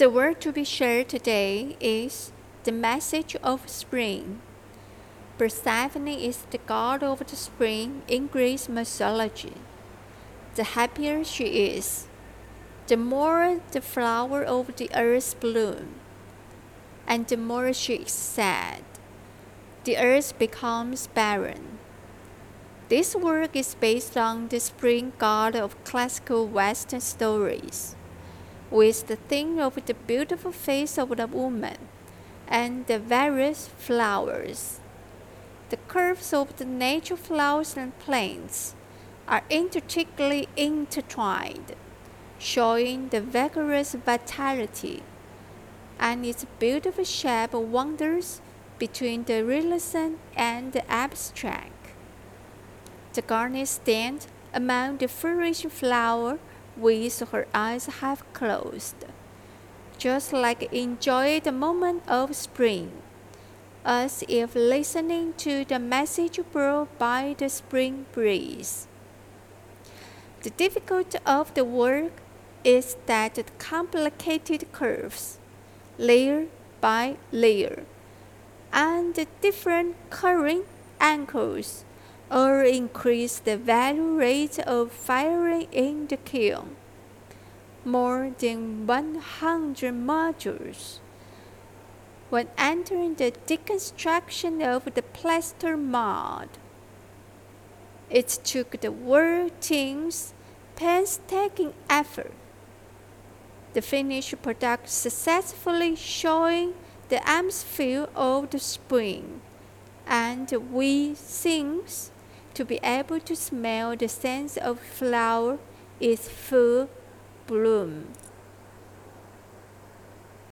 The word to be shared today is the message of spring. Persephone is the god of the spring in Greek mythology. The happier she is, the more the flower of the earth bloom, and the more she is sad, the earth becomes barren. This work is based on the spring god of classical Western stories, with the theme of the beautiful face of the woman and the various flowers. The curves of the nature flowers and plants are intricately intertwined, showing the vigorous vitality, and its beautiful shape wanders between the realism and the abstract. The gardener stands among the flourishing flower with her eyes half closed, just like enjoying the moment of spring, as if listening to the message brought by the spring breeze. The difficulty of the work is that the complicated curves, layer by layer, and the different curving angles or increase the value rate of firing in the kiln. More than 100 modules. When entering the deconstruction of the plaster mold, it took the work team's painstaking effort. The finished product successfully showing the atmosphere of the spring, and we things to be able to smell the scent of flower is full bloom.